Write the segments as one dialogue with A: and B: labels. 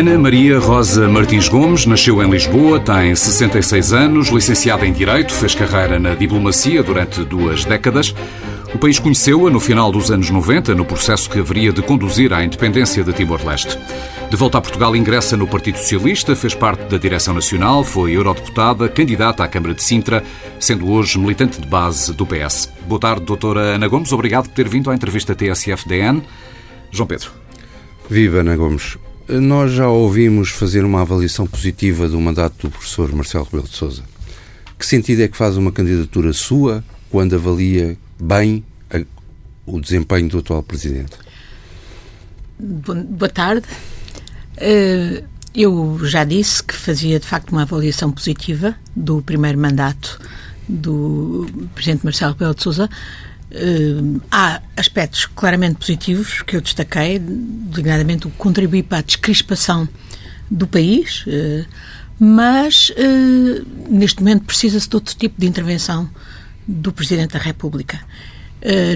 A: Ana Maria Rosa Martins Gomes nasceu em Lisboa, tem 66 anos, licenciada em Direito, fez carreira na diplomacia durante duas décadas. O país conheceu-a no final dos anos 90, no processo que haveria de conduzir à independência de Timor-Leste. De volta a Portugal, ingressa no Partido Socialista, fez parte da direção nacional, foi eurodeputada, candidata à Câmara de Sintra, sendo hoje militante de base do PS. Boa tarde, doutora Ana Gomes. Obrigado por ter vindo à entrevista TSF-DN. João Pedro.
B: Viva, Ana Gomes. Nós já ouvimos fazer uma avaliação positiva do mandato do professor Marcelo Rebelo de Sousa. Que sentido é que faz uma candidatura sua quando avalia bem a, o desempenho do atual presidente?
C: Boa tarde. Eh, eu já disse que fazia de facto uma avaliação positiva do primeiro mandato do presidente Marcelo Rebelo de Sousa. Uh, há aspectos claramente positivos que eu destaquei, designadamente o contribuir para a descrispação do país, uh, mas uh, neste momento precisa-se de outro tipo de intervenção do Presidente da República.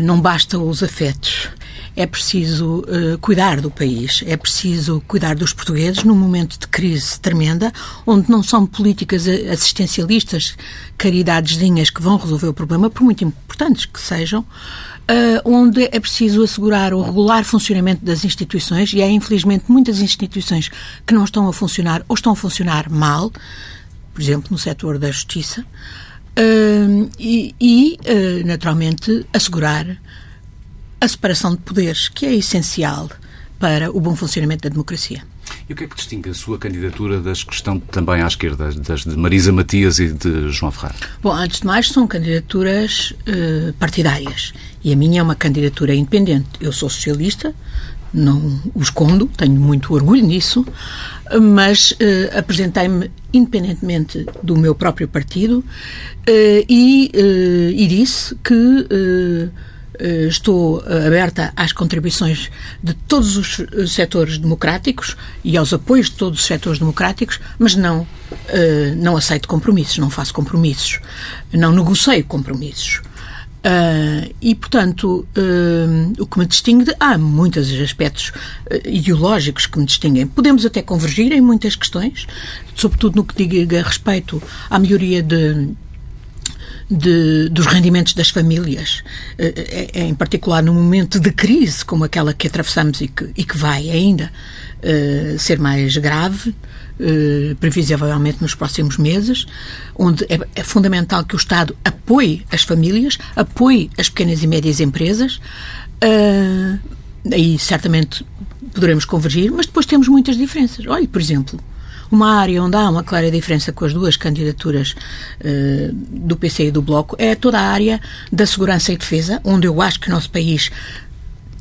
C: não basta os afetos é preciso uh, cuidar do país, é preciso cuidar dos portugueses num momento de crise tremenda, onde não são políticas assistencialistas, caridadezinhas que vão resolver o problema, por muito importantes que sejam, uh, onde é preciso assegurar o regular funcionamento das instituições, e há infelizmente muitas instituições que não estão a funcionar ou estão a funcionar mal, por exemplo, no setor da justiça, uh, e, e naturalmente, assegurar a separação de poderes, que é essencial para o bom funcionamento da democracia.
A: E o que é que distingue a sua candidatura das que estão também à esquerda, das de Marisa Matias e de João Ferreira?
C: Bom, antes de mais, são candidaturas uh, partidárias e a minha é uma candidatura independente. Eu sou socialista, não o escondo, tenho muito orgulho nisso, mas uh, apresentei-me independentemente do meu próprio partido uh, e, e, disse que eh, estou eh, aberta às contribuições de todos os eh, setores democráticos e aos apoios de todos os setores democráticos, mas não, não aceito compromissos, não faço compromissos, não negocio compromissos. e, portanto, o que me distingue, há muitos aspectos ideológicos que me distinguem. Podemos até convergir em muitas questões, sobretudo no que diga respeito à melhoria de de, dos rendimentos das famílias, eh, eh, em particular num momento de crise como aquela que atravessamos e que, e que vai ainda uh, ser mais grave, previsivelmente nos próximos meses, onde é, é, fundamental que o Estado apoie as famílias, apoie as pequenas e médias empresas. Aí certamente poderemos convergir, mas depois temos muitas diferenças. Olhe, por exemplo, uma área onde há uma clara diferença com as duas candidaturas uh, do PC e do Bloco é toda a área da segurança e defesa, onde eu acho que o nosso país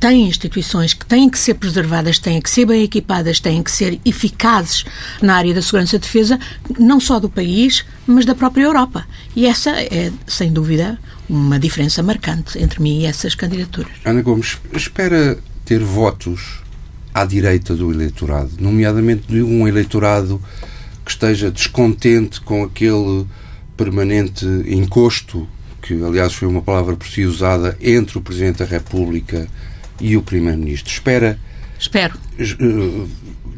C: tem instituições que têm que ser preservadas, têm que ser bem equipadas, têm que ser eficazes na área da segurança e defesa, não só do país, mas da própria Europa. E essa é, sem dúvida, uma diferença marcante entre mim e essas candidaturas.
B: Ana Gomes, espera ter votos à direita do eleitorado, nomeadamente de um eleitorado que esteja descontente com aquele permanente encosto, que aliás foi uma palavra por si usada, entre o Presidente da República e o Primeiro-Ministro. Espera.
C: Espero.
B: Eh,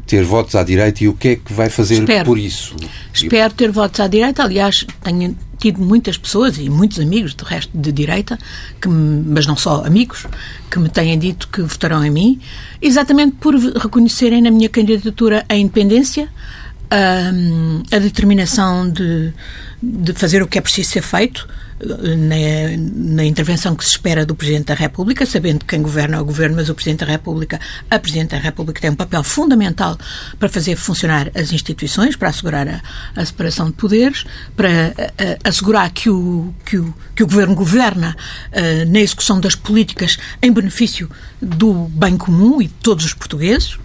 B: ter votos à direita e o que é que vai fazer
C: Espero.
B: por isso?
C: Espero ter votos à direita. Aliás, tenho tido muitas pessoas e muitos amigos de resto de direita, que, mas não só amigos, que me têm dito que votarão em mim, exatamente por reconhecerem na minha candidatura a independência, a, a determinação de, de fazer o que é preciso ser feito, na, na, intervenção que se espera do Presidente da República, sabendo que quem governa é o Governo, mas o Presidente da República, a Presidente da República tem um papel fundamental para fazer funcionar as instituições, para assegurar a, a separação de poderes, para a, assegurar que o, que, o, que o Governo governa na execução das políticas em benefício do bem comum e de todos os portugueses.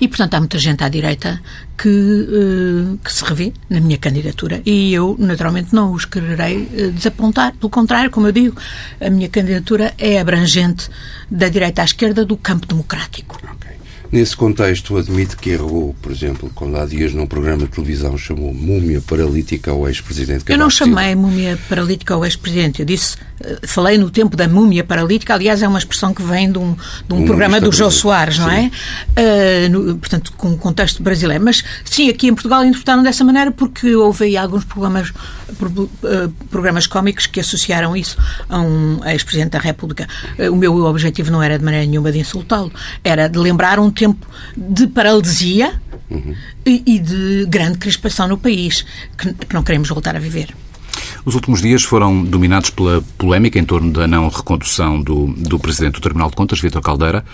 C: E, portanto, há muita gente à direita que, uh, que se revê na minha candidatura. E eu, naturalmente, não os quererei uh, desapontar. Pelo contrário, como eu digo, a minha candidatura é abrangente da direita à esquerda do campo democrático.
B: Okay. Nesse contexto, admite que errou, por exemplo, quando há dias num programa de televisão chamou múmia paralítica ao ex-presidente
C: Eu não chamei múmia paralítica ao ex-presidente. Eu disse, eh, falei no tempo da múmia paralítica, aliás, é uma expressão que vem de um, de um, um programa do Jô Soares, não é? Uh, no, portanto, com um contexto brasileiro. Mas, sim, aqui em Portugal interpretaram dessa maneira porque houve aí alguns programas, eh, programas cómicos que associaram isso a um ex-presidente da República. Uh, o meu objetivo não era de maneira nenhuma de insultá-lo, era de lembrar um tempo de paralisia uhum. e, e, de grande crispação no país, que, que não queremos voltar a viver.
A: Os últimos dias foram dominados pela polémica em torno da não recondução do, do Presidente do Tribunal de Contas, Vítor Caldeira.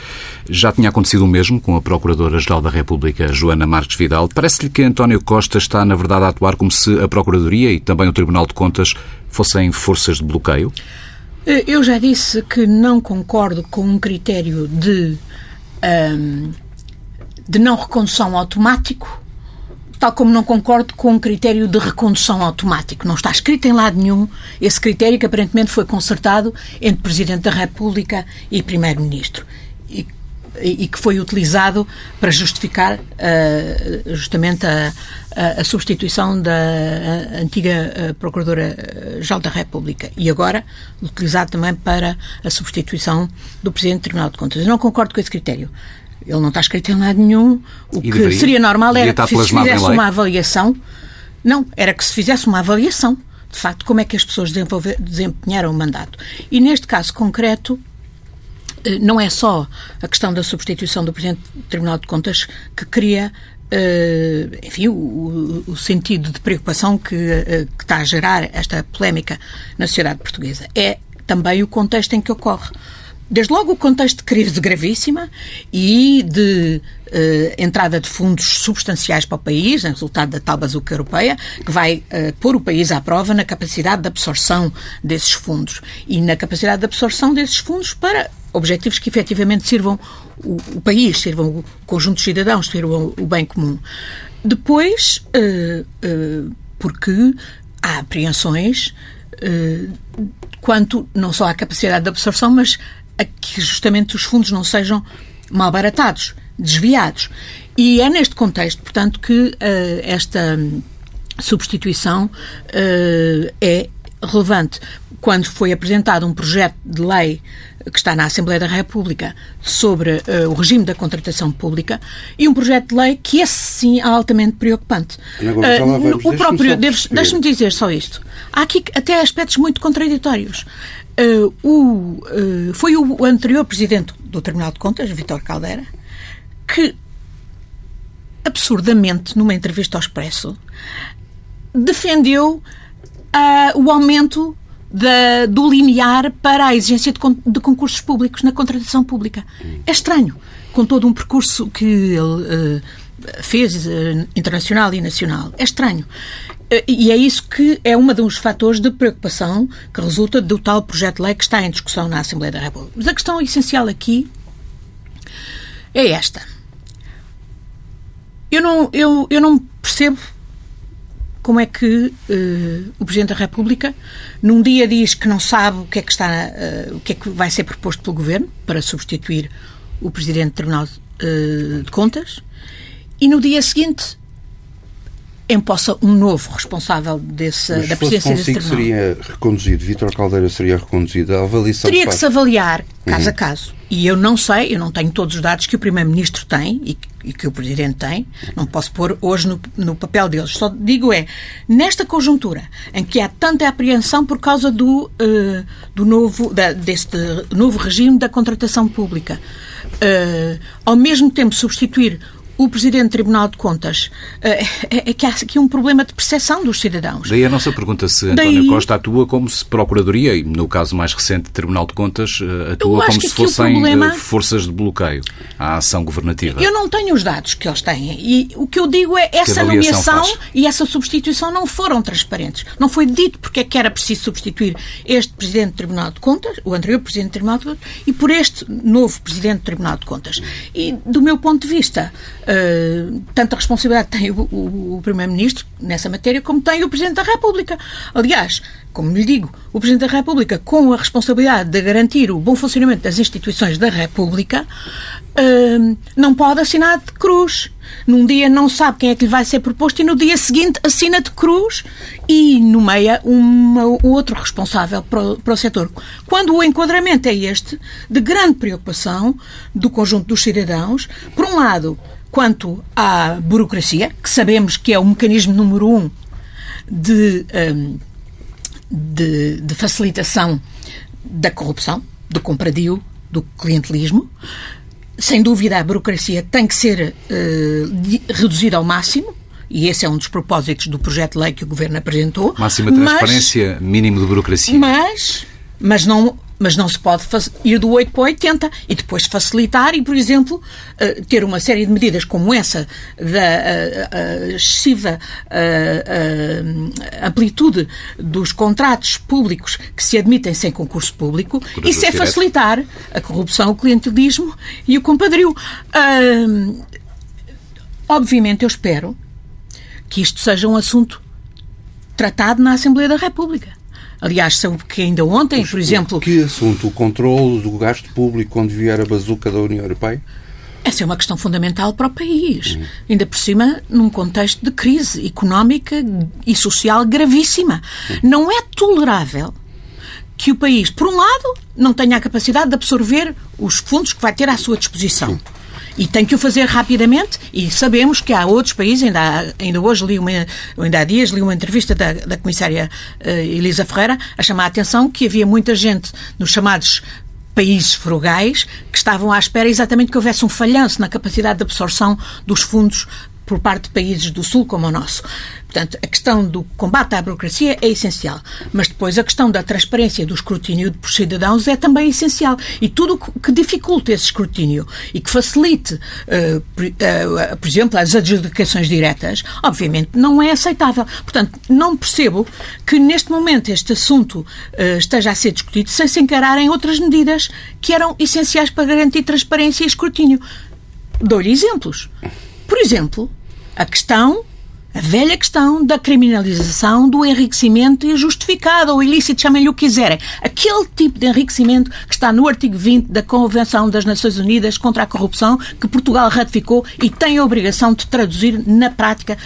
A: Já tinha acontecido o mesmo com a Procuradora-Geral da República, Joana Marques Vidal. Parece-lhe que António Costa está, na verdade, a atuar como se a Procuradoria e também o Tribunal de Contas fossem forças de bloqueio?
C: Eu já disse que não concordo com um critério de um, de não recondução automático, tal como não concordo com um critério de recondução automático. Não está escrito em lado nenhum esse critério que aparentemente foi consertado entre Presidente da República e Primeiro-Ministro. E, e, que foi utilizado para justificar uh, justamente a, a, a, substituição da antiga uh, Procuradora-Geral da República e agora utilizado também para a substituição do Presidente do Tribunal de Contas. Eu não concordo com esse critério. Ele não está escrito em lado nenhum. O e que deveria, seria normal era que se fizesse uma avaliação. Não, era que se fizesse uma avaliação, de facto, como é que as pessoas desempenharam o mandato. E neste caso concreto, eh, não é só a questão da substituição do Presidente do Tribunal de Contas que cria Uh, enfim, o, o, sentido de preocupação que, uh, que, está a gerar esta polémica na sociedade portuguesa. É também o contexto em que ocorre desde logo o contexto de crise gravíssima e de uh, entrada de fundos substanciais para o país, em resultado da tal bazuca europeia, que vai uh, pôr o país à prova na capacidade de absorção desses fundos e na capacidade de absorção desses fundos para objetivos que efetivamente sirvam o, o país, sirvam o conjunto de cidadãos, sirvam o bem comum. Depois, uh, porque há apreensões quanto não só à capacidade de absorção, mas a que justamente os fundos não sejam mal baratados, desviados. E é neste contexto, portanto, que uh, esta substituição uh, é relevante. Quando foi apresentado um projeto de lei que está na Assembleia da República sobre uh, o regime da contratação pública e um projeto de lei que esse sim é altamente preocupante. Uh, o próprio, deixe-me dizer só isto. Há aqui até aspectos muito contraditórios. Uh, o, uh, foi o anterior presidente do Tribunal de Contas, Vítor Caldeira, que absurdamente, numa entrevista ao Expresso, defendeu uh, o aumento da, do limiar para a exigência de, de, concursos públicos na contratação pública. É estranho, com todo um percurso que ele fez internacional e nacional. É estranho. Eh, e é isso que é um dos fatores de preocupação que resulta do tal projeto de lei que está em discussão na Assembleia da República. Mas a questão essencial aqui é esta. Eu não, eu, eu não percebo como é que uh, o Presidente da República num dia diz que não sabe o que é que está uh, o que é que vai ser proposto pelo Governo para substituir o Presidente do Tribunal uh, de Contas e no dia seguinte empossa um novo responsável desse,
B: Mas
C: da presidência desse tribunal.
B: seria reconduzido, Vítor Caldeira seria reconduzido, a avaliação...
C: Teria que se avaliar caso uhum. a caso. E eu não sei, eu não tenho todos os dados que o Primeiro-Ministro tem e, e, que o Presidente tem, não posso pôr hoje no, no, papel deles. Só digo é, nesta conjuntura em que há tanta apreensão por causa do, uh, do novo, da, deste novo regime da contratação pública, uh, ao mesmo tempo substituir o Presidente do Tribunal de Contas eh, é, é, que há aqui um problema de percepção dos cidadãos.
A: Daí a nossa pergunta se António Daí... Costa atua como se Procuradoria, e no caso mais recente Tribunal de Contas, eh, atua como se fossem problema... Eh, forças de bloqueio à ação governativa.
C: Eu não tenho os dados que eles têm e o que eu digo é essa nomeação faz? e essa substituição não foram transparentes. Não foi dito porque é que era preciso substituir este Presidente do Tribunal de Contas, o anterior Presidente do Tribunal de Contas, e por este novo Presidente do Tribunal de Contas. E do meu ponto de vista, Uh, tanta responsabilidade tem o, o, o Primeiro-Ministro nessa matéria como tem o Presidente da República. Aliás, como lhe digo, o Presidente da República, com a responsabilidade de garantir o bom funcionamento das instituições da República, uh, não pode assinar de cruz. Num dia não sabe quem é que lhe vai ser proposto e no dia seguinte assina de cruz e nomeia um outro responsável para para o setor. Quando o enquadramento é este, de grande preocupação do conjunto dos cidadãos, por um lado, quanto à burocracia, que sabemos que é o mecanismo número um de, um, de, de facilitação da corrupção, do compradio, do clientelismo. Sem dúvida, a burocracia tem que ser uh, reduzida ao máximo, e esse é um dos propósitos do projeto de lei que o Governo apresentou.
A: Máxima transparência, mas, mínimo de burocracia.
C: Mas, mas não mas não se pode ir do 8 para o 80 e depois facilitar e, por exemplo, eh, ter uma série de medidas como essa da eh, eh, excessiva amplitude dos contratos públicos que se admitem sem concurso público. Isso é facilitar a corrupção, o clientelismo e o compadrio. Obviamente, eu espero que isto seja um assunto tratado na Assembleia da República. Aliás, sabe que ainda ontem, por exemplo.
B: Que assunto? O controle do gasto público quando vier a bazuca da União Europeia?
C: Essa é uma questão fundamental para o país. Hum. Ainda por cima, num contexto de crise económica e social gravíssima. Hum. Não é tolerável que o país, por um lado, não tenha a capacidade de absorver os fundos que vai ter à sua disposição. Sim. E tem que o fazer rapidamente e sabemos que há outros países, ainda, ainda hoje li uma, ainda há dias li uma entrevista da, da comissária uh, Elisa Ferreira a chamar a atenção que havia muita gente nos chamados países frugais que estavam à espera exatamente que houvesse um falhanço na capacidade de absorção dos fundos por parte de países do Sul como o nosso. Portanto, a questão do combate à burocracia é essencial, mas depois a questão da transparência do escrutínio por cidadãos é também essencial. E tudo que dificulte esse escrutínio e que facilite, por, uh, por, exemplo, as adjudicações diretas, obviamente não é aceitável. Portanto, não percebo que neste momento este assunto uh, esteja a ser discutido sem se encararem outras medidas que eram essenciais para garantir transparência e escrutínio. Dou-lhe exemplos. Por exemplo, a questão a velha questão da criminalização do enriquecimento injustificado ou ilícito, chamem-lhe o que quiserem. Aquele tipo de enriquecimento que está no artigo 20 da Convenção das Nações Unidas contra a Corrupção, que Portugal ratificou e tem a obrigação de traduzir na prática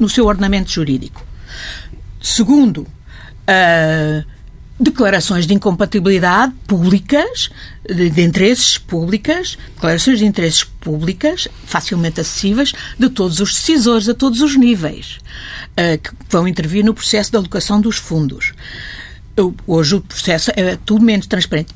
C: no seu ordenamento jurídico. Segundo, uh, declarações de incompatibilidade públicas, de, de, interesses públicas, declarações de interesses públicas, facilmente acessíveis, de todos os decisores, a todos os níveis, uh, que vão intervir no processo de alocação dos fundos. Hoje o processo é tudo menos transparente.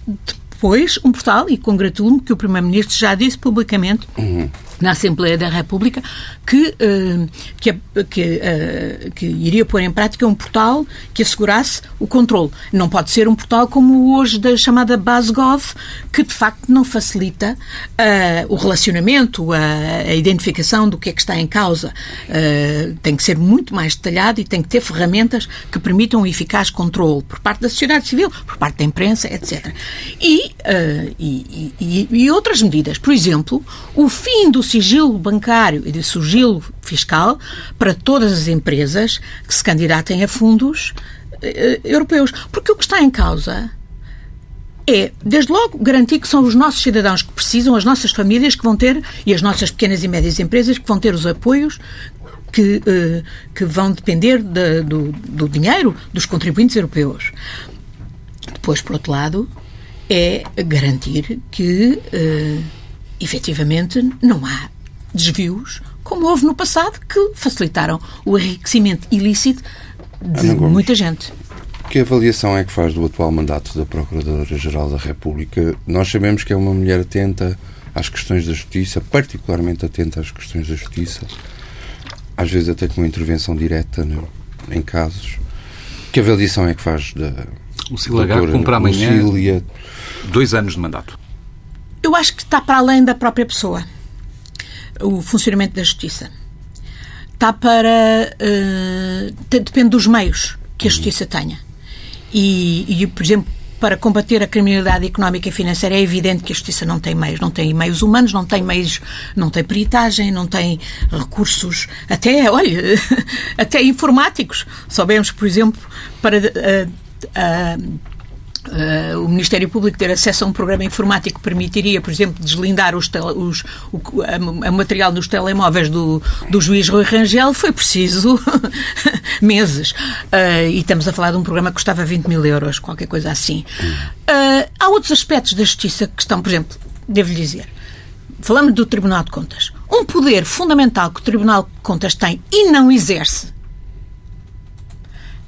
C: Depois, um portal, e congratulo-me que o Primeiro-Ministro já disse publicamente. Uhum na Assembleia da República que, uh, que, que, uh, que, iria pôr em prática um portal que assegurasse o controle. Não pode ser um portal como hoje da chamada BaseGov, que de facto não facilita uh, o relacionamento, a, a, identificação do que é que está em causa. tem que ser muito mais detalhado e tem que ter ferramentas que permitam um eficaz controle por parte da sociedade civil, por parte da imprensa, etc. E, e, e, e outras medidas. Por exemplo, o fim do sigilo bancário e de sigilo fiscal para todas as empresas que se candidatem a fundos eh, europeus. Porque o que está em causa é, desde logo, garantir que são os nossos cidadãos que precisam, as nossas famílias que vão ter, e as nossas pequenas e médias empresas que vão ter os apoios que, eh, que vão depender de, do, do dinheiro dos contribuintes europeus. Depois, por outro lado, é garantir que uh, efetivamente não há desvios, como houve no passado, que facilitaram o enriquecimento ilícito de muita gente.
B: Que avaliação é que faz do atual mandato da Procuradora-Geral da República? Nós sabemos que é uma mulher atenta às questões da justiça, particularmente atenta às questões da justiça, às vezes até com uma intervenção direta né, em casos. Que avaliação é que faz da.
A: O Silagá cumpre amanhã Lucília... dois anos de mandato.
C: Eu acho que está para além da própria pessoa o funcionamento da justiça. Está para. Uh, depende dos meios que a justiça tenha. E, e, por exemplo, para combater a criminalidade económica e financeira, é evidente que a Justiça não tem meios. Não tem meios humanos, não tem meios, não tem peritagem, não tem recursos, até, olha, até informáticos. Soubemos, por exemplo, para. Uh, uh, Uh, o Ministério Público ter acesso a um programa informático que permitiria, por exemplo, deslindar os, os o a, a material dos telemóveis do, do juiz Rui Rangel, foi preciso meses. Uh, e estamos a falar de um programa que custava 20 mil euros, qualquer coisa assim. Uh, há outros aspectos da justiça que estão, por exemplo, devo-lhe dizer, falamos do Tribunal de Contas. Um poder fundamental que o Tribunal de Contas tem e não exerce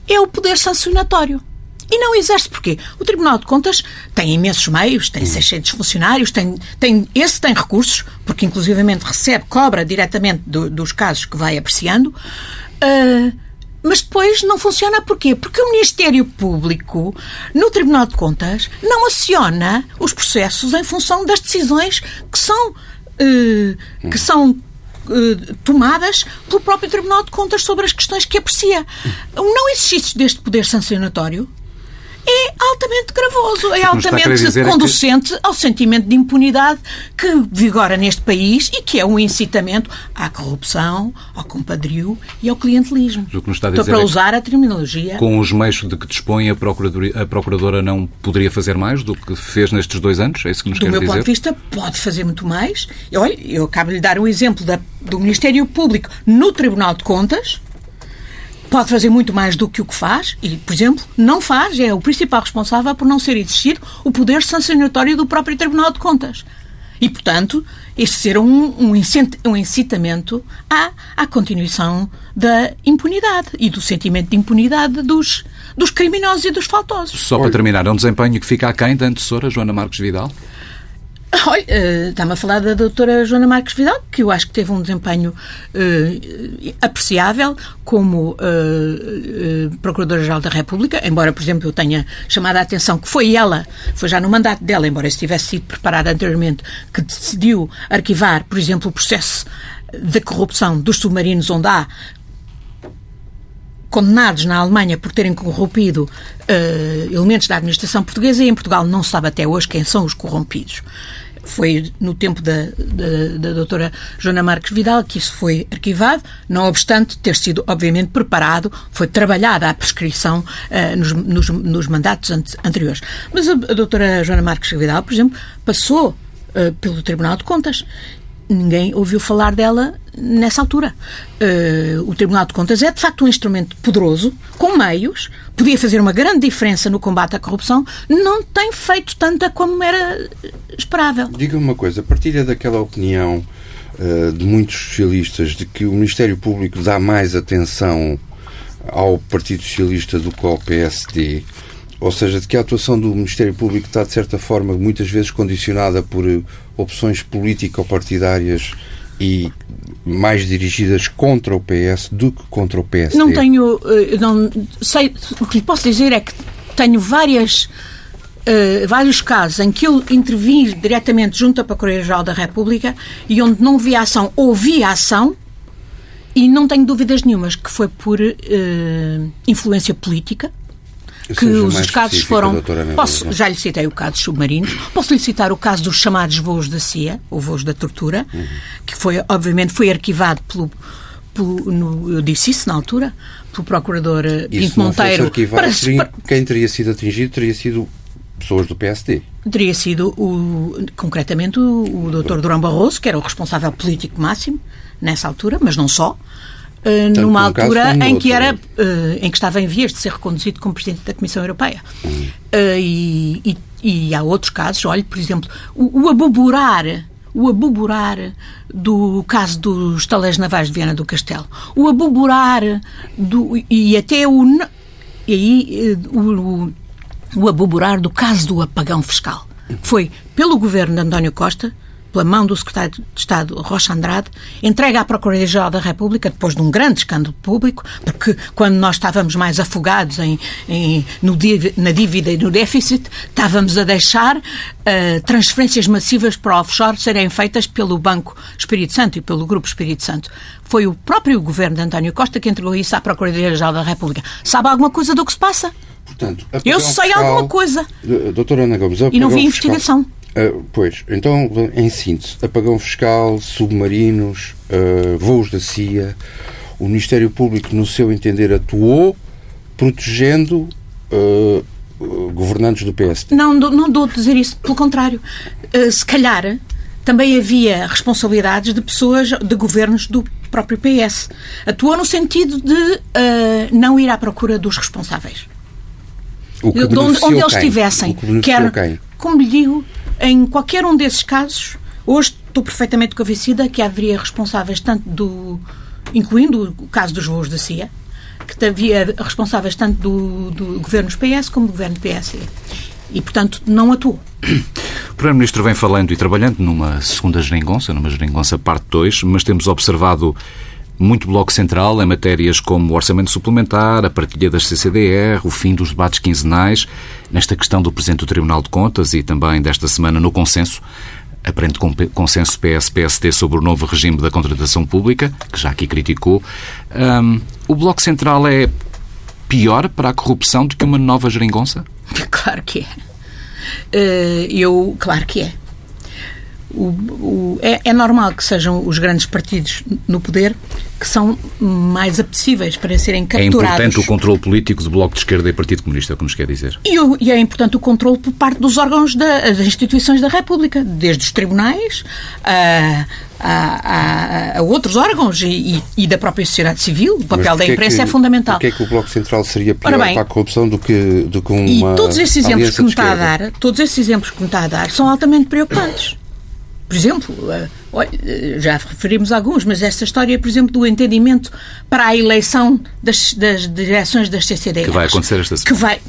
C: é o poder sancionatório. E não exerce porquê? O Tribunal de Contas tem imensos meios, tem 600 funcionários, tem, tem, esse tem recursos, porque inclusivamente recebe, cobra diretamente do, dos casos que vai apreciando, uh, mas depois não funciona porquê? Porque o Ministério Público, no Tribunal de Contas, não aciona os processos em função das decisões que são, uh, que são uh, tomadas pelo próprio Tribunal de Contas sobre as questões que aprecia. Não existe deste poder sancionatório é altamente gravoso, é altamente é conducente é que... ao sentimento de impunidade que vigora neste país e que é um incitamento à corrupção, ao compadrio e ao clientelismo.
A: O que nos está a dizer
C: Estou para
A: é
C: usar a terminologia.
A: Com os meios de que dispõe, a, a Procuradora não poderia fazer mais do que fez nestes dois anos? É isso que nos
C: do
A: quer
C: dizer?
A: Do
C: meu ponto de vista, pode fazer muito mais. Olha, eu acabo de lhe dar um exemplo da, do Ministério Público no Tribunal de Contas, pode fazer muito mais do que o que faz e, por exemplo, não faz, é o principal responsável por não ser existido o poder sancionatório do próprio Tribunal de Contas. E, portanto, este ser um, um incitamento à, à continuação da impunidade e do sentimento de impunidade dos, dos criminosos e dos faltosos.
A: Só para terminar, é um desempenho que fica aquém da antecessora Joana Marques Vidal?
C: Olha, está-me a falar da doutora Joana Marques Vidal, que eu acho que teve um desempenho uh, apreciável como uh, Procuradora-Geral da República, embora, por exemplo, eu tenha chamado a atenção que foi ela, foi já no mandato dela, embora isso tivesse sido preparado anteriormente, que decidiu arquivar, por exemplo, o processo da corrupção dos submarinos onde há condenados na Alemanha por terem corrompido uh, elementos da administração portuguesa e em Portugal não se sabe até hoje quem são os corrompidos. Foi no tempo da, da, da doutora Joana Marques Vidal que isso foi arquivado, não obstante ter sido, obviamente, preparado, foi trabalhada a prescrição uh, nos, nos, nos, mandatos anteriores. Mas a, a doutora Joana Marques Vidal, por exemplo, passou uh, pelo Tribunal de Contas ninguém ouviu falar dela nessa altura. Uh, o Tribunal de Contas é, de facto, um instrumento poderoso, com meios, podia fazer uma grande diferença no combate à corrupção, não tem feito tanta como era esperável.
B: Diga-me uma coisa, partilha daquela opinião uh, de muitos socialistas de que o Ministério Público dá mais atenção ao Partido Socialista do que ao PSD, ou seja, de que a atuação do Ministério Público está, de certa forma, muitas vezes condicionada por opções político-partidárias e mais dirigidas contra o PS do que contra o PSD?
C: Não tenho. Eh, não sei. O que lhe posso dizer é que tenho várias. Uh, vários casos em que eu intervim diretamente junto à Procuradoria-Geral da República e onde não vi ação, ouvi ação e não tenho dúvidas nenhumas que foi por uh, influência política que os casos foram. Posso, já lhe citei o caso dos submarinos, posso lhe citar o caso dos chamados voos da CIA, ou voos da tortura, uhum. que foi, obviamente, foi arquivado pelo. pelo no, eu disse isso na altura, pelo procurador eh, Pinto Monteiro.
B: Arquivado, para, para, quem teria sido atingido teria sido pessoas do PSD.
C: Teria sido, o, concretamente, o, o Dr. Durão Barroso, que era o responsável político máximo nessa altura, mas não só. Uh, numa altura em que era uh, em que estava em vias de ser reconduzido como presidente da Comissão Europeia. Uh, e, e, e, há outros casos olhe por exemplo o, o aboborar o aboborar do caso dos taleiros navais de Viana do Castelo o aboborar do e até o e aí o, o aboborar do caso do apagão fiscal foi pelo governo de António Costa pela mão do Secretário de Estado Rocha Andrade, entregue à Procuradoria-Geral da República, depois de um grande escândalo público, porque quando nós estávamos mais afogados em, em no, na dívida e no déficit, estávamos a deixar uh, transferências massivas para offshore serem feitas pelo Banco Espírito Santo e pelo Grupo Espírito Santo. Foi o próprio governo de António Costa que entregou isso à Procuradoria-Geral da República. Sabe alguma coisa do que se passa?
B: Portanto,
C: Eu sei
B: fiscal,
C: alguma coisa.
B: Doutora Ana Gomes,
C: e não vi investigação.
B: Uh, pois, então, em síntese, apagão fiscal, submarinos, uh, voos da CIA, o Ministério Público, no seu entender, atuou protegendo uh, governantes do PSD.
C: Não, não dou a dizer isso, pelo contrário. se calhar também havia responsabilidades de pessoas, de governos do próprio PS. Atuou no sentido de não ir à procura dos responsáveis.
B: O que
C: de onde, onde eles estivessem. Quer,
B: quem?
C: como lhe digo, em qualquer um desses casos, hoje estou perfeitamente convencida que haveria responsáveis tanto do. incluindo o caso dos voos da CIA, que havia responsáveis tanto do, do governo dos PS como do governo do PS. E, portanto, não atuou.
A: O Primeiro-Ministro vem falando e trabalhando numa segunda geringonça, numa geringonça parte 2, mas temos observado muito bloco central em matérias como o orçamento suplementar, a partilha das CCDR, o fim dos debates quinzenais, nesta questão do Presidente do Tribunal de Contas e também desta semana no consenso, aparente consenso PS-PSD sobre o novo regime da contratação pública, que já aqui criticou. Um, o Bloco Central é pior para a corrupção do que uma nova geringonça?
C: Claro que é. Uh, eu, claro que é. O, o, é, é, normal que sejam os grandes partidos no poder que são mais apetecíveis para serem capturados.
A: É importante o controle político do Bloco de Esquerda e Partido Comunista, é o que nos quer dizer.
C: E, e é importante o controle por parte dos órgãos da, das instituições da República, desde os tribunais a, a, a, a outros órgãos e, e, da própria sociedade civil. O papel da imprensa
B: é,
C: que, é fundamental.
B: Porquê é que o Bloco Central seria pior bem, para a corrupção do que, do que uma
C: E todos esses exemplos que me está a dar, todos esses exemplos que me está a dar são altamente preocupantes. Por exemplo, eh, eh, já referimos alguns, mas esta história, por exemplo, do entendimento para a eleição das, das direções das CCDRs.
A: Que vai acontecer esta semana.
C: Que vai,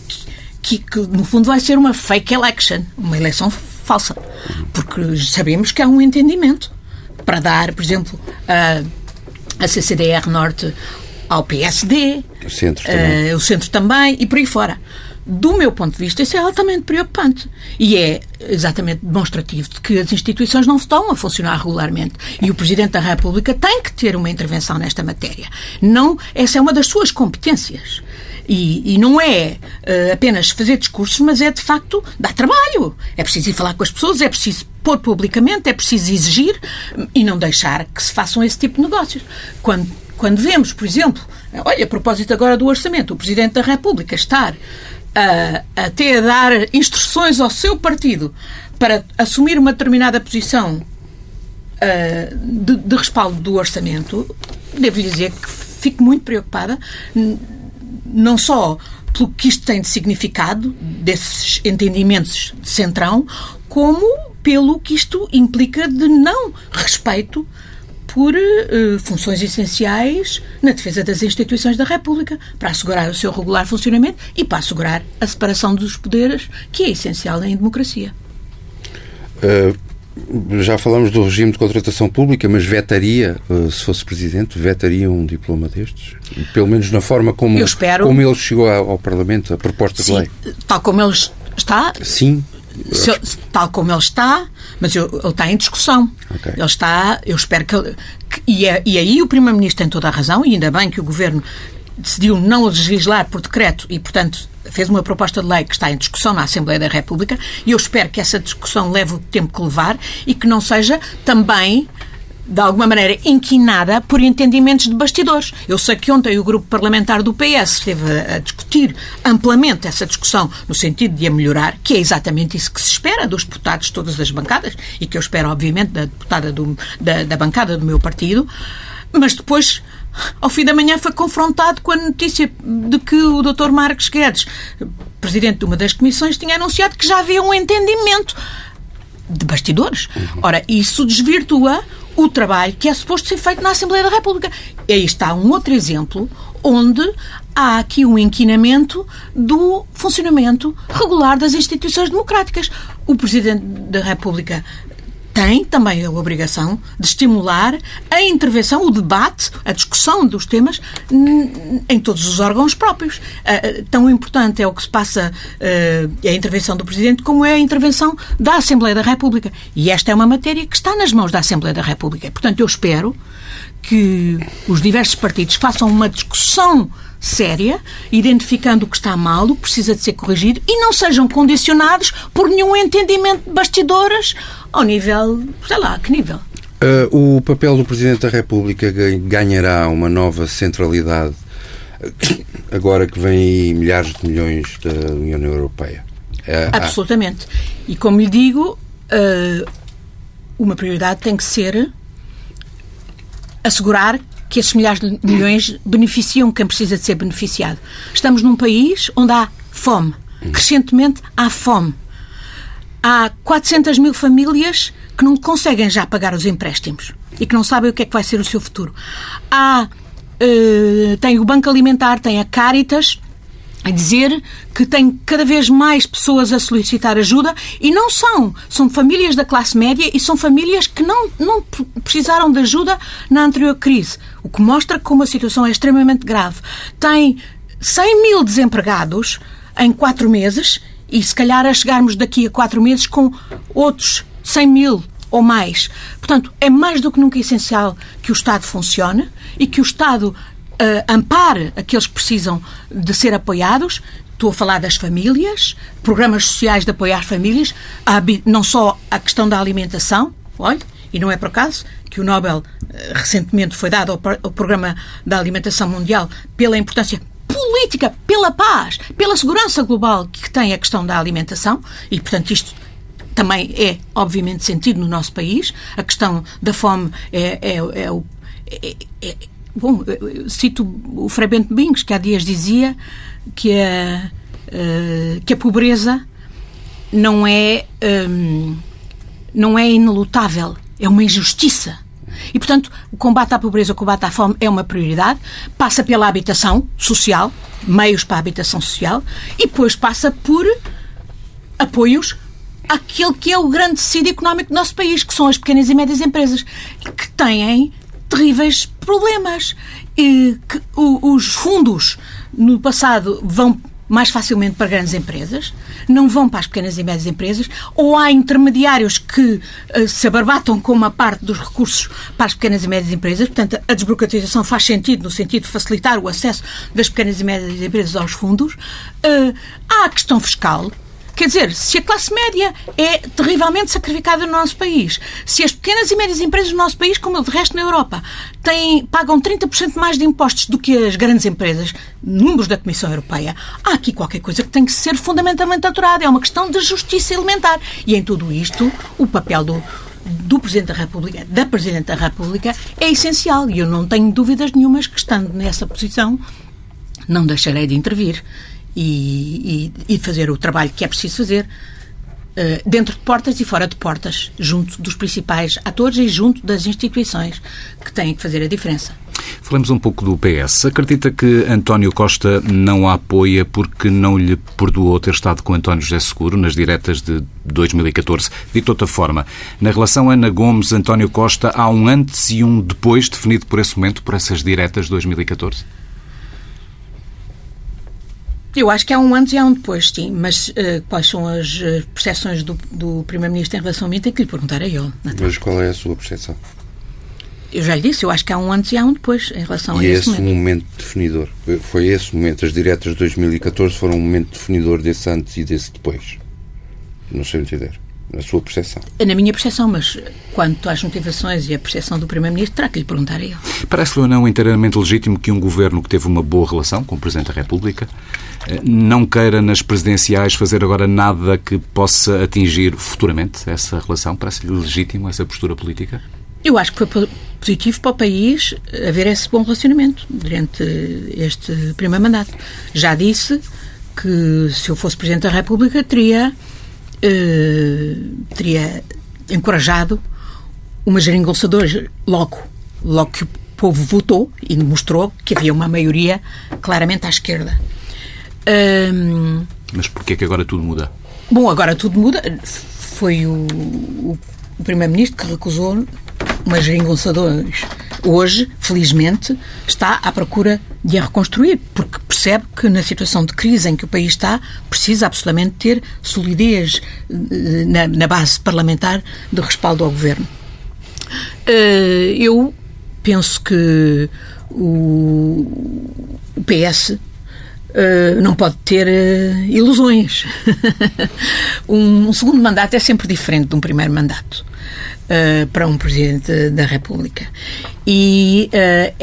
C: que, que, no fundo vai ser uma fake election, uma eleição falsa. Porque sabemos que há um entendimento para dar, por exemplo, a, a CCDR Norte ao PSD,
B: o centro também.
C: Uh, o centro também e por aí fora do meu ponto de vista, isso é altamente preocupante. E é exatamente demonstrativo de que as instituições não estão a funcionar regularmente. E o Presidente da República tem que ter uma intervenção nesta matéria. Não, essa é uma das suas competências. E, e não é uh, apenas fazer discursos, mas é de facto dar trabalho. É preciso ir falar com as pessoas, é preciso pôr publicamente, é preciso exigir e não deixar que se façam esse tipo de negócios. Quando, quando vemos, por exemplo, olha, a propósito agora do orçamento, o Presidente da República estar a, até a dar instruções ao seu partido para assumir uma determinada posição uh, de, de, respaldo do orçamento, devo dizer que fico muito preocupada, não só pelo que isto tem de significado, desses entendimentos de centrão, como pelo que isto implica de não respeito por uh, funções essenciais na defesa das instituições da República, para assegurar o seu regular funcionamento e para assegurar a separação dos poderes, que é essencial em democracia.
B: Uh, já falamos do regime de contratação pública, mas vetaria, uh, se fosse Presidente, vetaria um diploma destes? Pelo menos na forma como,
C: espero,
B: como ele chegou ao, ao Parlamento, a proposta
C: sim,
B: de lei.
C: Tal como ele está?
B: Sim.
C: Se, tal como ele está, mas eu, ele está em discussão.
B: Okay.
C: Ele está, eu espero que, que e, é, e aí o Primeiro-Ministro tem toda a razão, e ainda bem que o Governo decidiu não legislar por decreto e, portanto, fez uma proposta de lei que está em discussão na Assembleia da República e eu espero que essa discussão leve o tempo que levar e que não seja também de alguma maneira, inquinada por entendimentos de bastidores. Eu sei que ontem o grupo parlamentar do PS esteve a, discutir amplamente essa discussão no sentido de a melhorar, que é exatamente isso que se espera dos deputados de todas as bancadas e que eu espero, obviamente, da deputada do, da, da bancada do meu partido, mas depois ao fim da manhã foi confrontado com a notícia de que o Dr. Marcos Guedes, presidente de uma das comissões, tinha anunciado que já havia um entendimento de bastidores. Ora, isso desvirtua o trabalho que é suposto ser feito na Assembleia da República. Aí está um outro exemplo onde há aqui um inquinamento do funcionamento regular das instituições democráticas. O Presidente da República tem também a obrigação de estimular a intervenção, o debate, a discussão dos temas em todos os órgãos próprios. Tão importante é o que se passa, uh, a intervenção do Presidente, como é a intervenção da Assembleia da República. E esta é uma matéria que está nas mãos da Assembleia da República. Portanto, eu espero que os diversos partidos façam uma discussão séria, identificando o que está mal, o que precisa de ser corrigido e não sejam condicionados por nenhum entendimento de bastidores ao nível, sei lá, que nível?
B: Uh, o papel do Presidente da República ganhará uma nova centralidade agora que vem aí milhares de milhões da União Europeia.
C: Uh, Absolutamente. E como lhe digo, uh, uma prioridade tem que ser assegurar que esses milhares de milhões beneficiam quem precisa de ser beneficiado. Estamos num país onde há fome. Crescentemente há fome. Há 400 mil famílias que não conseguem já pagar os empréstimos e que não sabem o que é que vai ser o seu futuro. Há, uh, tem o Banco Alimentar, tem a Caritas, a dizer que tem cada vez mais pessoas a solicitar ajuda e não são. São famílias da classe média e são famílias que não, não precisaram de ajuda na anterior crise. O que mostra como a situação é extremamente grave. Tem 100 mil desempregados em quatro meses e se calhar a chegarmos daqui a quatro meses com outros 100 mil ou mais. Portanto, é mais do que nunca essencial que o Estado funcione e que o Estado uh, ampare aqueles que precisam de ser apoiados. Estou a falar das famílias, programas sociais de apoiar famílias, não só a questão da alimentação, olha, e não é por acaso que o Nobel recentemente foi dado ao, ao Programa da Alimentação Mundial pela importância política, pela paz, pela segurança global que tem a questão da alimentação, e portanto isto também é, obviamente, sentido no nosso país. A questão da fome é, é, é, é, é Bom, cito o Frei Bento Bingos, que há dias dizia que a, uh, que a pobreza não é, um, não é inelutável, é uma injustiça. E, portanto, o combate à pobreza, o combate à fome é uma prioridade, passa pela habitação social, meios para a habitação social, e depois passa por apoios àquele que é o grande tecido económico do nosso país, que são as pequenas e médias empresas, que têm terríveis problemas. E que os fundos no passado vão mais facilmente para grandes empresas, não vão para as pequenas e médias empresas, ou há intermediários que uh, se abarbatam com uma parte dos recursos para as pequenas e médias empresas. Portanto, a desburocratização faz sentido no sentido de facilitar o acesso das pequenas e médias empresas aos fundos. Uh, há a questão fiscal, Quer dizer, se a classe média é terrivelmente sacrificada no nosso país, se as pequenas e médias empresas no nosso país, como de resto na Europa, têm, pagam 30% mais de impostos do que as grandes empresas, números da Comissão Europeia, há aqui qualquer coisa que tem que ser fundamentalmente aturada. É uma questão de justiça elementar. E em tudo isto, o papel do, do Presidente da República, da Presidente da República, é essencial. E eu não tenho dúvidas nenhumas que, estando nessa posição, não deixarei de intervir e, e, e fazer o trabalho que é preciso fazer uh, dentro de portas e fora de portas, junto dos principais atores e junto das instituições que têm que fazer a diferença.
A: Falamos um pouco do PS. Acredita que António Costa não a apoia porque não lhe perdoou ter estado com António José Seguro nas diretas de 2014? Dito de outra forma, na relação Ana Gomes-António Costa, há um antes e um depois definido por esse momento, por essas diretas de 2014?
C: Eu acho que há um antes e há um depois, sim, mas uh, quais são as uh, percepções do, do Primeiro-Ministro em relação a mim, tenho que lhe perguntar a ele.
B: Mas qual é a sua percepção?
C: Eu já lhe disse, eu acho que há um antes e há um depois em relação
B: e
C: a
B: esse
C: momento.
B: um momento definidor. Foi esse momento. As diretas de 2014 foram um momento definidor desse antes e desse depois. Não sei entender. Na sua percepção.
C: É na minha percepção, mas quanto às motivações e a percepção do Primeiro-Ministro, terá que lhe perguntar a ele.
A: Parece-lhe ou não inteiramente legítimo que um governo que teve uma boa relação com o Presidente da República eh, não queira nas presidenciais fazer agora nada que possa atingir futuramente essa relação? Parece-lhe legítimo essa postura política?
C: Eu acho que foi positivo para o país haver esse bom relacionamento durante este primeiro mandato. Já disse que se eu fosse Presidente da República teria eh, teria encorajado uma geringonçadora logo, logo que o povo votou e mostrou que havia uma maioria claramente à esquerda.
A: Um, Mas porquê que agora tudo muda?
C: Bom, agora tudo muda. Foi o, o o Primeiro-Ministro que recusou umas geringonçadores. Hoje, felizmente, está à procura de a reconstruir, porque percebe que na situação de crise em que o país está, precisa absolutamente ter solidez eh, na, na base parlamentar de respaldo ao governo. Eh, eu penso que o, PS Uh, não pode ter ilusões. um, segundo mandato é sempre diferente de um primeiro mandato uh, para um Presidente da República. E é,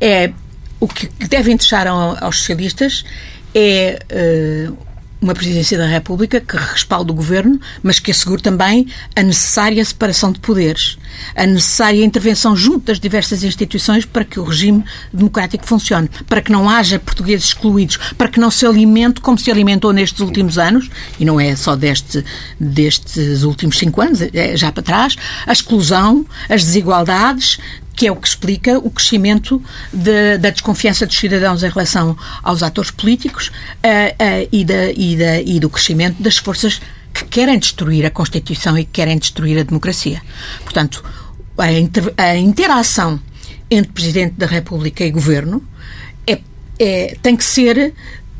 C: é, o que devem deixar aos socialistas é uma presidência da República que respalde o governo, mas que assegure também a necessária separação de poderes, a necessária intervenção junto das diversas instituições para que o regime democrático funcione, para que não haja portugueses excluídos, para que não se alimente como se alimentou nestes últimos anos, e não é só deste, destes últimos cinco anos, é já para trás, a exclusão, as desigualdades, que é o que explica o crescimento de, da desconfiança dos cidadãos em relação aos atores políticos uh, uh, e, da, e, da, e do crescimento das forças que querem destruir a Constituição e que querem destruir a democracia. Portanto, a, inter, a interação entre Presidente da República e Governo é, é, tem que ser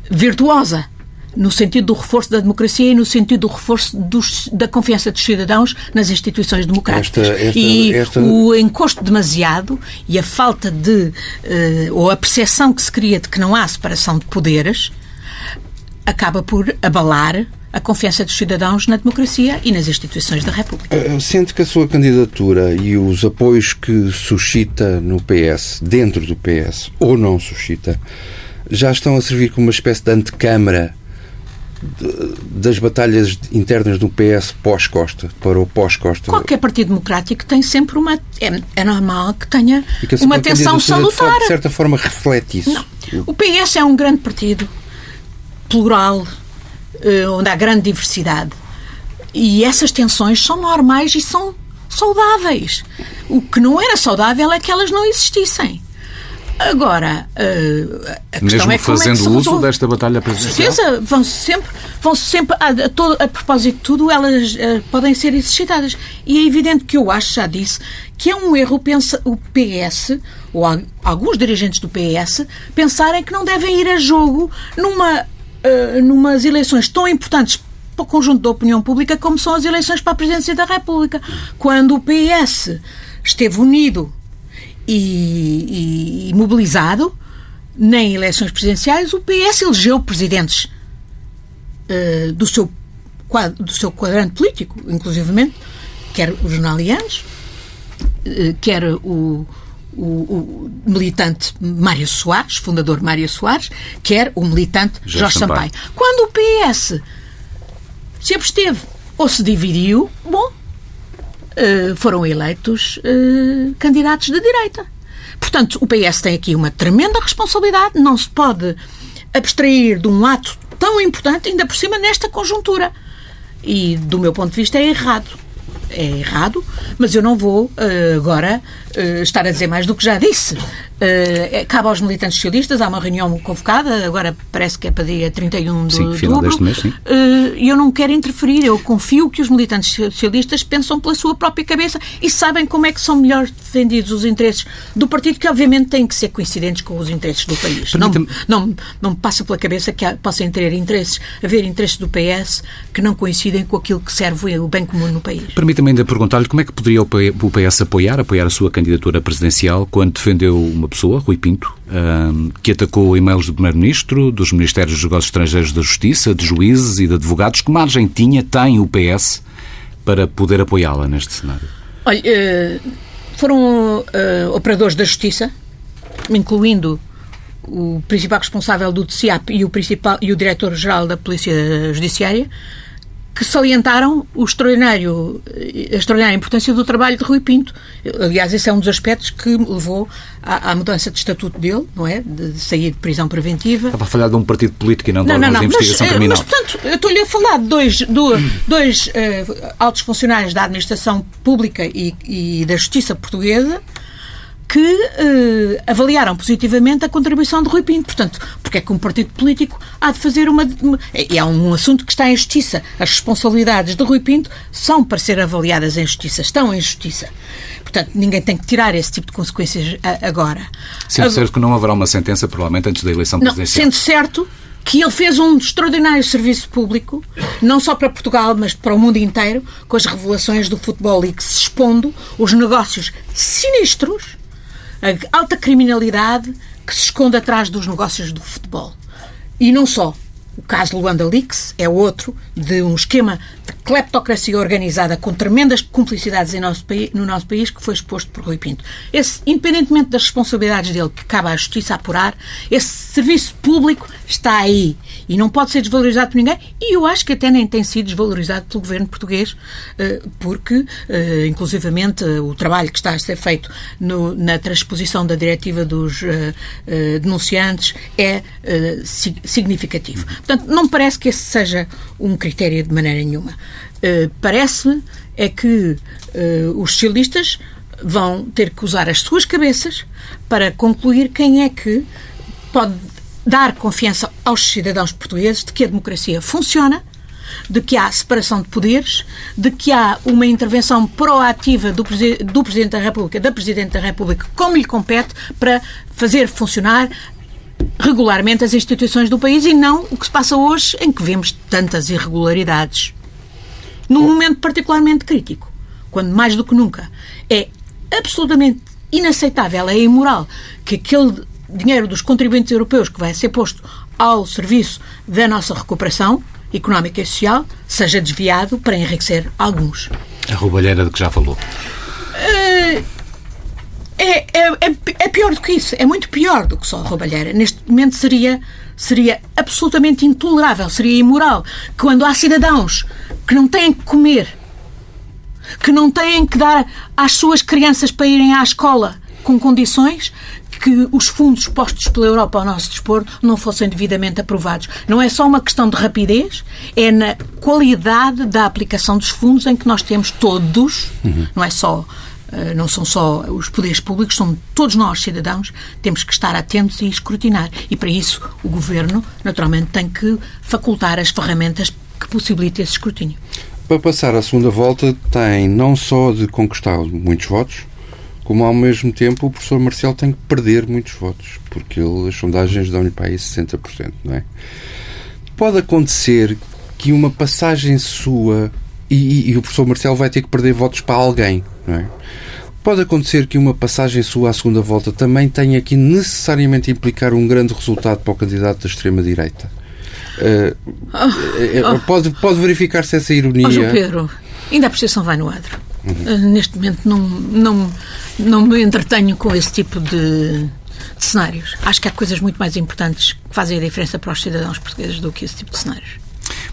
C: virtuosa no sentido do reforço da democracia e no sentido do reforço dos, da confiança dos cidadãos nas instituições democráticas. Esta, esta, e esta... o encosto demasiado e a falta de, uh, ou a percepção que se cria de que não há separação de poderes, acaba por abalar a confiança dos cidadãos na democracia e nas instituições da República. Eh,
B: sente que a sua candidatura e os apoios que suscita no PS, dentro do PS, ou não suscita, já estão a servir como uma espécie de antecâmara das batalhas internas do PS pós-Costa para o pós-Costa?
C: Qualquer partido democrático tem sempre uma. É, é normal que tenha que uma tensão salutar.
B: De certa forma, reflete isso.
C: Não. O PS é um grande partido, plural, eh, onde há grande diversidade. E essas tensões são normais e são saudáveis. O que não era saudável é que elas não existissem. Agora, uh, a questão
A: Mesmo
C: é
A: fazendo
C: é que
A: uso desta batalha presidencial?
C: certeza, vão sempre, vão sempre a, a, todo, a propósito de tudo, elas uh, podem ser exercitadas. E é evidente que eu acho, já disse, que é um erro pensa, o PS, ou alguns dirigentes do PS, pensarem que não devem ir a jogo numa, uh, numas eleições tão importantes para o conjunto da opinião pública como são as eleições para a presidência da República. Quando o PS esteve unido e, e, mobilizado, nem eleições presidenciais, o PS elegeu presidentes uh, do, seu, do seu quadrante político, inclusivamente, quer os jornalianos, uh, quer o, o, o, militante Mário Soares, fundador Mário Soares, quer o militante Jorge, Jorge Sampaio. Sampaio. Quando o PS se absteve ou se dividiu, bom, eh, foram eleitos uh, candidatos de direita. Portanto, o PS tem aqui uma tremenda responsabilidade, não se pode abstrair de um ato tão importante, ainda por cima nesta conjuntura. E, do meu ponto de vista, é errado é errado, mas eu não vou uh, agora uh, estar a dizer mais do que já disse. Uh, cabe aos militantes socialistas, há uma reunião convocada, agora parece que é para dia 31 de, sim, final outubro, mês, sim. E eu não quero interferir, eu confio que os militantes socialistas pensam pela sua própria cabeça e sabem como é que são melhor defendidos os interesses do partido, que obviamente têm que ser coincidentes com os interesses do país. Não, não, não me passa pela cabeça que há, possam ter interesses, haver interesses do PS que não coincidem com aquilo que serve o bem comum no país
A: também de perguntar-lhe como é que poderia o PS apoiar, apoiar a sua candidatura presidencial quando defendeu uma pessoa, Rui Pinto, que atacou e-mails do Primeiro-Ministro, dos Ministérios dos Negócios Estrangeiros da Justiça, de juízes e de advogados. Que margem tinha, tem o PS para poder apoiá-la neste cenário?
C: Olha, eh, foram uh, operadores da Justiça, incluindo o principal responsável do TCIAP e o, principal, e o diretor-geral da Polícia Judiciária, que salientaram o extraordinário, a extraordinária importância do trabalho de Rui Pinto. Aliás, esse é um dos aspectos que levou à, à mudança de estatuto dele, não é? De, sair de prisão preventiva.
A: Estava a falar de um partido político e não de não, não, não, de investigação
C: mas,
A: criminal.
C: Mas, portanto, eu estou-lhe a falar de dois, dois uh, altos funcionários da administração pública e, e da justiça portuguesa que uh, avaliaram positivamente a contribuição de Rui Pinto. Portanto, porque é que um partido político há de fazer uma. uma é, é um assunto que está em justiça. As responsabilidades de Rui Pinto são para ser avaliadas em justiça, estão em justiça. Portanto, ninguém tem que tirar esse tipo de consequências agora.
A: Sendo agora, certo que não haverá uma sentença, provavelmente, antes da eleição presidencial.
C: Não, sendo certo que ele fez um extraordinário serviço público, não só para Portugal, mas para o mundo inteiro, com as revelações do futebol e que se expondo os negócios sinistros, a alta criminalidade que se esconde atrás dos negócios do futebol. E não só. O caso Luanda Leaks é outro de um esquema cleptocracia organizada com tremendas cumplicidades nosso no nosso país que foi exposto por Rui Pinto. Esse, independentemente das responsabilidades dele, que cabe à justiça apurar, esse serviço público está aí e não pode ser desvalorizado por ninguém e eu acho que até nem tem sido desvalorizado pelo governo português eh, porque, eh, inclusivamente, o trabalho que está a ser feito no, na transposição da diretiva dos denunciantes é significativo. Portanto, não me parece que esse seja um critério de maneira nenhuma. Parece-me é que os socialistas vão ter que usar as suas cabeças para concluir quem é que pode dar confiança aos cidadãos portugueses de que a democracia funciona, de que há separação de poderes, de que há uma intervenção proativa do, do Presidente da República, da Presidente da República, como lhe compete, para fazer funcionar regularmente as instituições do país e não o que se passa hoje, em que vemos tantas irregularidades. Num momento particularmente crítico, quando mais do que nunca é absolutamente inaceitável, é imoral que aquele dinheiro dos contribuintes europeus que vai ser posto ao serviço da nossa recuperação económica e social seja desviado para enriquecer alguns.
A: A roubalheira de que já falou.
C: Eh, é, é, é, é, pior do que isso. É muito pior do que só a roubalheira. Neste momento seria, seria absolutamente intolerável, seria imoral. Quando há cidadãos que não têm que comer, que não têm que dar às suas crianças para irem à escola com condições, que os fundos postos pela Europa ao nosso dispor não fossem devidamente aprovados. Não é só uma questão de rapidez, é na qualidade da aplicação dos fundos em que nós temos todos, uhum. não é só eh, não são só os poderes públicos, são todos nós, cidadãos, temos que estar atentos e escrutinar. E para isso o Governo, naturalmente, tem que facultar as ferramentas que possibilitem esse escrutínio.
B: Para passar à segunda volta, tem não só de conquistar muitos votos, como ao mesmo tempo o professor Marcelo tem que perder muitos votos, porque ele, as sondagens dão-lhe para aí 60%, não é? Pode acontecer que uma passagem sua e, e, e, o professor Marcelo vai ter que perder votos para alguém, não é? Pode acontecer que uma passagem sua à segunda volta também tenha que necessariamente implicar um grande resultado para o candidato da extrema-direita. Uh, oh, oh. Pode, pode verificar-se essa ironia. Oh,
C: João Pedro, ainda a percepção vai no adro. Uhum. Neste momento não, não, não me entretenho com esse tipo de, de, cenários. Acho que há coisas muito mais importantes que fazem a diferença para os cidadãos portugueses do que esse tipo de cenários.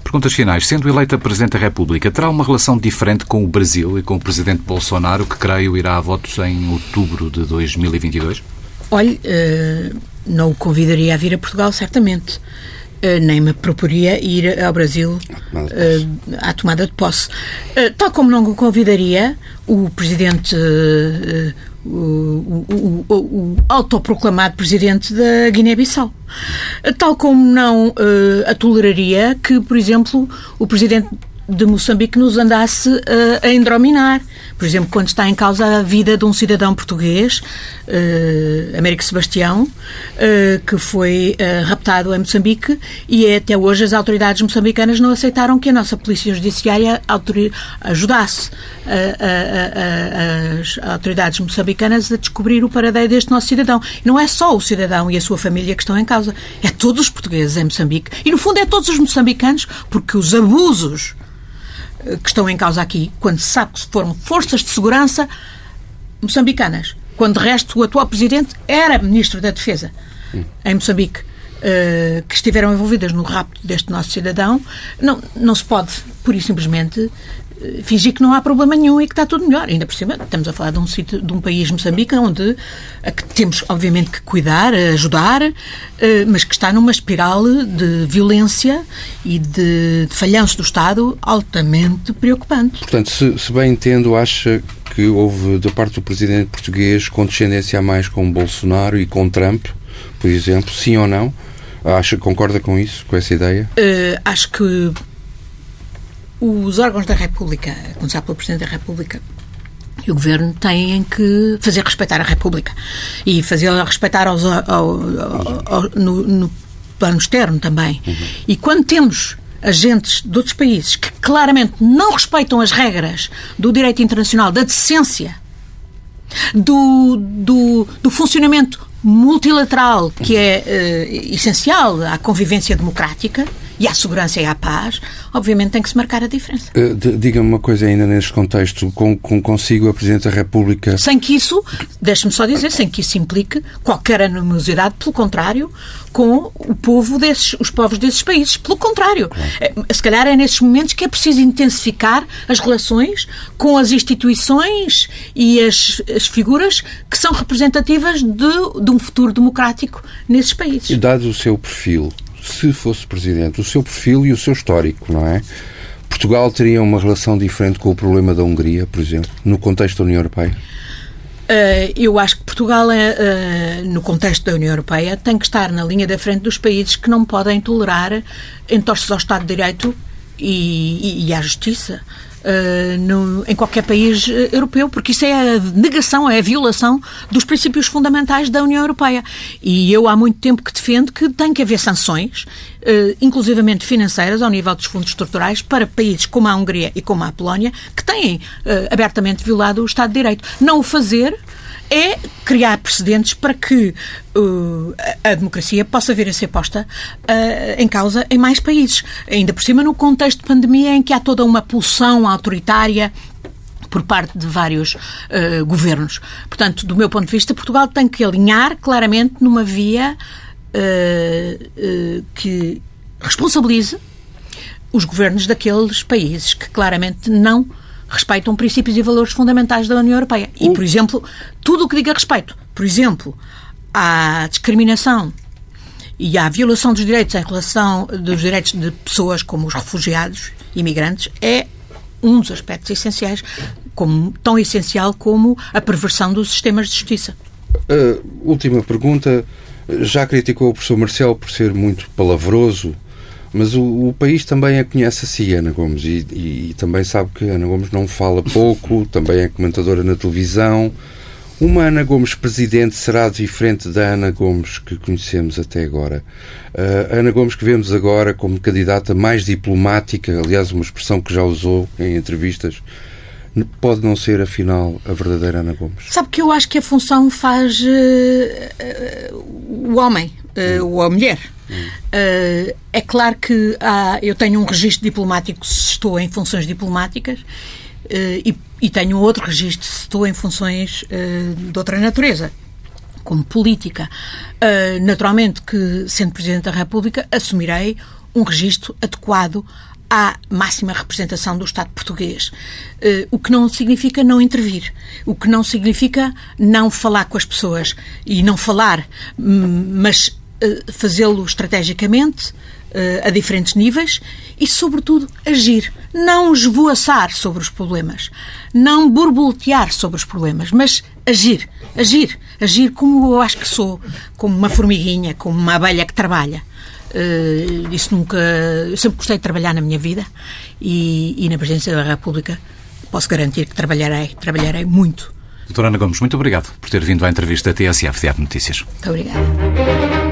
A: Perguntas finais. Sendo eleita Presidente da República, terá uma relação diferente com o Brasil e com o Presidente Bolsonaro, que creio irá a votos em outubro de 2022?
C: Olhe, uh, não o convidaria a vir a Portugal, certamente. Uh, nem me proporia ir ao Brasil uh, à tomada de posse. Uh, tal como não convidaria o presidente, o, o, o, o, autoproclamado presidente da Guiné-Bissau. Tal como não a toleraria que, por exemplo, o presidente de Moçambique nos andasse uh, a endrominar. Por exemplo, quando está em causa a vida de um cidadão português, uh, Américo Sebastião, uh, que foi raptado em Moçambique e é, até hoje as autoridades moçambicanas não aceitaram que a nossa Polícia Judiciária ajudasse as autoridades moçambicanas a descobrir o paradeiro deste nosso cidadão. Não é só o cidadão e a sua família que estão em causa, é todos os portugueses em Moçambique e, no fundo, é todos os moçambicanos, porque os abusos que estão em causa aqui, quando se sabe que foram forças de segurança moçambicanas, quando de resto o atual presidente era ministro da Defesa em Moçambique, uh, que estiveram envolvidas no rapto deste nosso cidadão, não, não se pode, pura e simplesmente, eh, fingir que não há problema nenhum e que está tudo melhor. Ainda por cima, estamos a falar de um, sítio, de um país, Moçambique, onde que temos, obviamente, que cuidar, ajudar, eh, mas que está numa espiral de violência e de, de falhanço do Estado altamente preocupante.
B: Portanto, se, se bem entendo, acha que houve, da parte do presidente português, condescendência a mais com Bolsonaro e com Trump, por exemplo, sim ou não? Acha, concorda com isso, com essa ideia?
C: Uh, acho que os órgãos da República, começar pelo Presidente da República, e o Governo têm que fazer respeitar a República e fazê-la respeitar aos, ao, ao, ao, no, no, plano externo também. Uhum. E quando temos agentes de outros países que claramente não respeitam as regras do direito internacional, da decência, do, do, do funcionamento multilateral que é uh, essencial à convivência democrática, e à segurança e à paz, obviamente tem que se marcar a diferença. Uh,
B: Diga-me uma coisa ainda neste contexto, com, com consigo a Presidente da República...
C: Sem que isso, deixe-me só dizer, sem que isso implique qualquer animosidade, pelo contrário, com o povo desses, os povos desses países. Pelo contrário, claro. Eh, se calhar é nesses momentos que é preciso intensificar as relações com as instituições e as, as figuras que são representativas de, de um futuro democrático nesses países.
B: E dado o seu perfil, se fosse presidente, o seu perfil e o seu histórico, não é? Portugal teria uma relação diferente com o problema da Hungria, por exemplo, no contexto da União Europeia?
C: Uh, eu acho que Portugal, uh, no contexto da União Europeia, tem que estar na linha da frente dos países que não podem tolerar entorces ao Estado de Direito e, e, e à Justiça. Uh, no, em qualquer país uh, europeu, porque isso é a negação, é a violação dos princípios fundamentais da União Europeia. E eu há muito tempo que defendo que tem que haver sanções, uh, inclusivamente financeiras, ao nível dos fundos estruturais, para países como a Hungria e como a Polónia, que têm abertamente violado o Estado de Direito. Não o fazer é criar precedentes para que uh, a democracia possa vir a ser posta uh, em causa em mais países. Ainda por cima, no contexto de pandemia em que há toda uma pulsão autoritária por parte de vários uh, governos. Portanto, do meu ponto de vista, Portugal tem que alinhar claramente numa via que responsabilize os governos daqueles países que claramente não respeitam princípios e valores fundamentais da União Europeia. E, por exemplo, tudo o que diga respeito, por exemplo, à discriminação e à violação dos direitos em relação dos direitos de pessoas como os refugiados, imigrantes, é um dos aspectos essenciais, como, tão essencial como a perversão dos sistemas de justiça.
B: Uh, última pergunta. Já criticou o professor Marcelo por ser muito palavroso mas o, o, país também a conhece a si, Ana Gomes, e, e, e, também sabe que Ana Gomes não fala pouco, também é comentadora na televisão. Uma Ana Gomes presidente será diferente da Ana Gomes que conhecemos até agora. Uh, a Ana Gomes que vemos agora como candidata mais diplomática, aliás, uma expressão que já usou em entrevistas, pode não ser, afinal, a verdadeira Ana Gomes?
C: Sabe que eu acho que a função faz uh, uh, o homem, ou a mulher. Uh, é claro que há, eu tenho um registro diplomático se estou em funções diplomáticas uh, e, e, tenho outro registro se estou em funções uh, de outra natureza, como política. naturalmente que, sendo Presidente da República, assumirei um registro adequado à máxima representação do Estado português. o que não significa não intervir, o que não significa não falar com as pessoas e não falar, mas eh, fazê-lo estrategicamente, eh, a diferentes níveis e, sobretudo, agir. Não esvoaçar sobre os problemas, não borboletear sobre os problemas, mas agir. Agir. Agir como eu acho que sou, como uma formiguinha, como uma abelha que trabalha. Uh, isso nunca. Eu sempre gostei de trabalhar na minha vida e, e na Presidência da República posso garantir que trabalharei, trabalharei muito.
A: Doutora Ana Gomes, muito obrigado por ter vindo à entrevista TSF Diário Notícias.
C: Muito obrigada.